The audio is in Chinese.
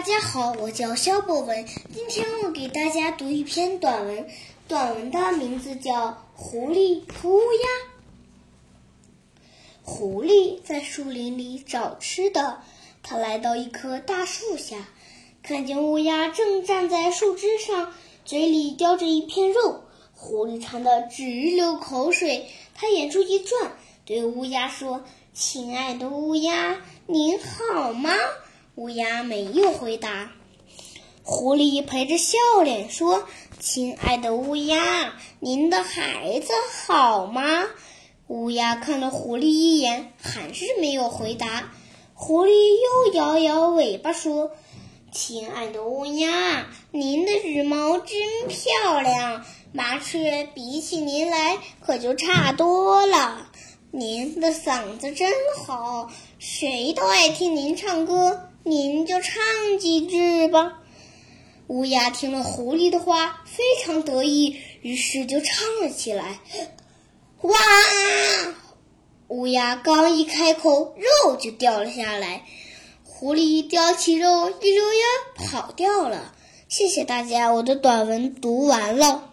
大家好，我叫肖博文。今天我给大家读一篇短文，短文的名字叫《狐狸和乌鸦》。狐狸在树林里找吃的，它来到一棵大树下，看见乌鸦正站在树枝上，嘴里叼着一片肉。狐狸馋得直流口水，它眼珠一转，对乌鸦说：“亲爱的乌鸦，您好吗？”乌鸦没有回答。狐狸陪着笑脸说：“亲爱的乌鸦，您的孩子好吗？”乌鸦看了狐狸一眼，还是没有回答。狐狸又摇摇尾巴说：“亲爱的乌鸦，您的羽毛真漂亮，麻雀比起您来可就差多了。您的嗓子真好，谁都爱听您唱歌。”您就唱几句吧。乌鸦听了狐狸的话，非常得意，于是就唱了起来。哇！乌鸦刚一开口，肉就掉了下来。狐狸叼起肉，一溜烟跑掉了。谢谢大家，我的短文读完了。